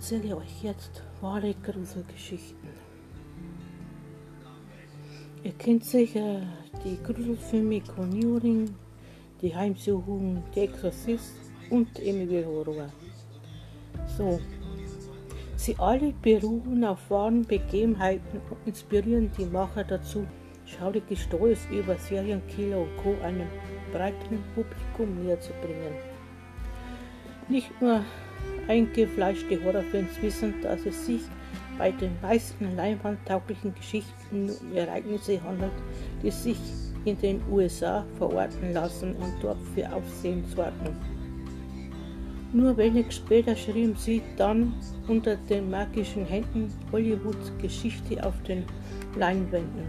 erzähle euch jetzt wahre Gruselgeschichten. Ihr kennt sicher die Gruselfilme Conjuring, die Heimsuchung, der Exorzist und Emily Horror. So, sie alle beruhen auf wahren Begebenheiten und inspirieren die Macher dazu, schaurige Stories über Serienkiller und Co. einem breiteren Publikum näher zu bringen. Nicht nur eingefleischte Horrorfans wissen, dass es sich bei den meisten leinwandtauglichen Geschichten um Ereignisse handelt, die sich in den USA verorten lassen und dort für Aufsehen sorgen. Nur wenig später schrieben sie dann unter den magischen Händen Hollywoods Geschichte auf den Leinwänden.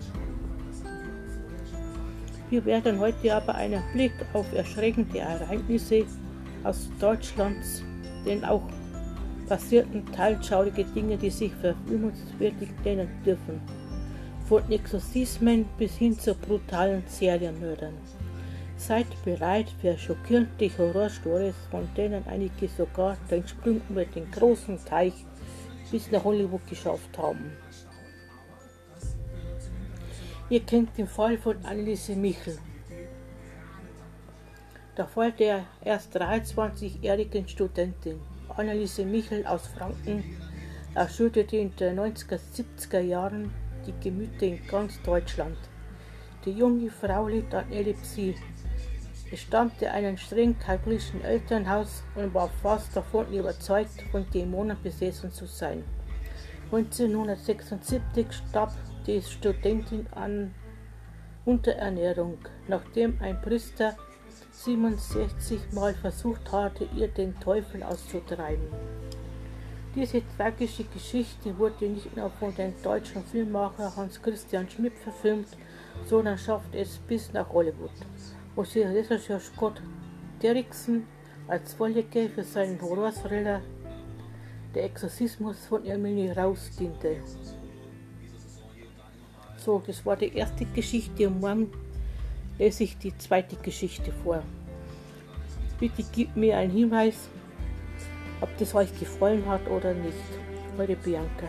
Wir werden heute aber einen Blick auf erschreckende Ereignisse aus Deutschlands denn auch passierten teilschaurige Dinge, die sich verfilmungswürdig nennen dürfen. Von Exorzismen bis hin zu brutalen Serienmördern. Seid bereit für schockierende Horrorstories, von denen einige sogar den Sprung über den großen Teich bis nach Hollywood geschafft haben. Ihr kennt den Fall von Anneliese Michel, der Fall der erst 23-jährigen Studentin Anneliese Michel aus Franken erschütterte in den 90er, 70er Jahren die Gemüter in ganz Deutschland. Die junge Frau litt an Epilepsie. Sie stammte einem streng katholischen Elternhaus und war fast davon überzeugt, von Dämonen besessen zu sein. 1976 starb die Studentin an Unterernährung, nachdem ein Priester 67 Mal versucht hatte, ihr den Teufel auszutreiben. Diese tragische Geschichte wurde nicht nur von dem deutschen Filmmacher Hans Christian Schmidt verfilmt, sondern schaffte es bis nach Hollywood, wo sich Regisseur Scott Derrickson als Vorlage für seinen Horror-Thriller Der Exorzismus von Emily Raus diente. So, das war die erste Geschichte morgen lese ich die zweite Geschichte vor. Bitte gib mir einen Hinweis, ob das euch gefallen hat oder nicht. Eure Bianca.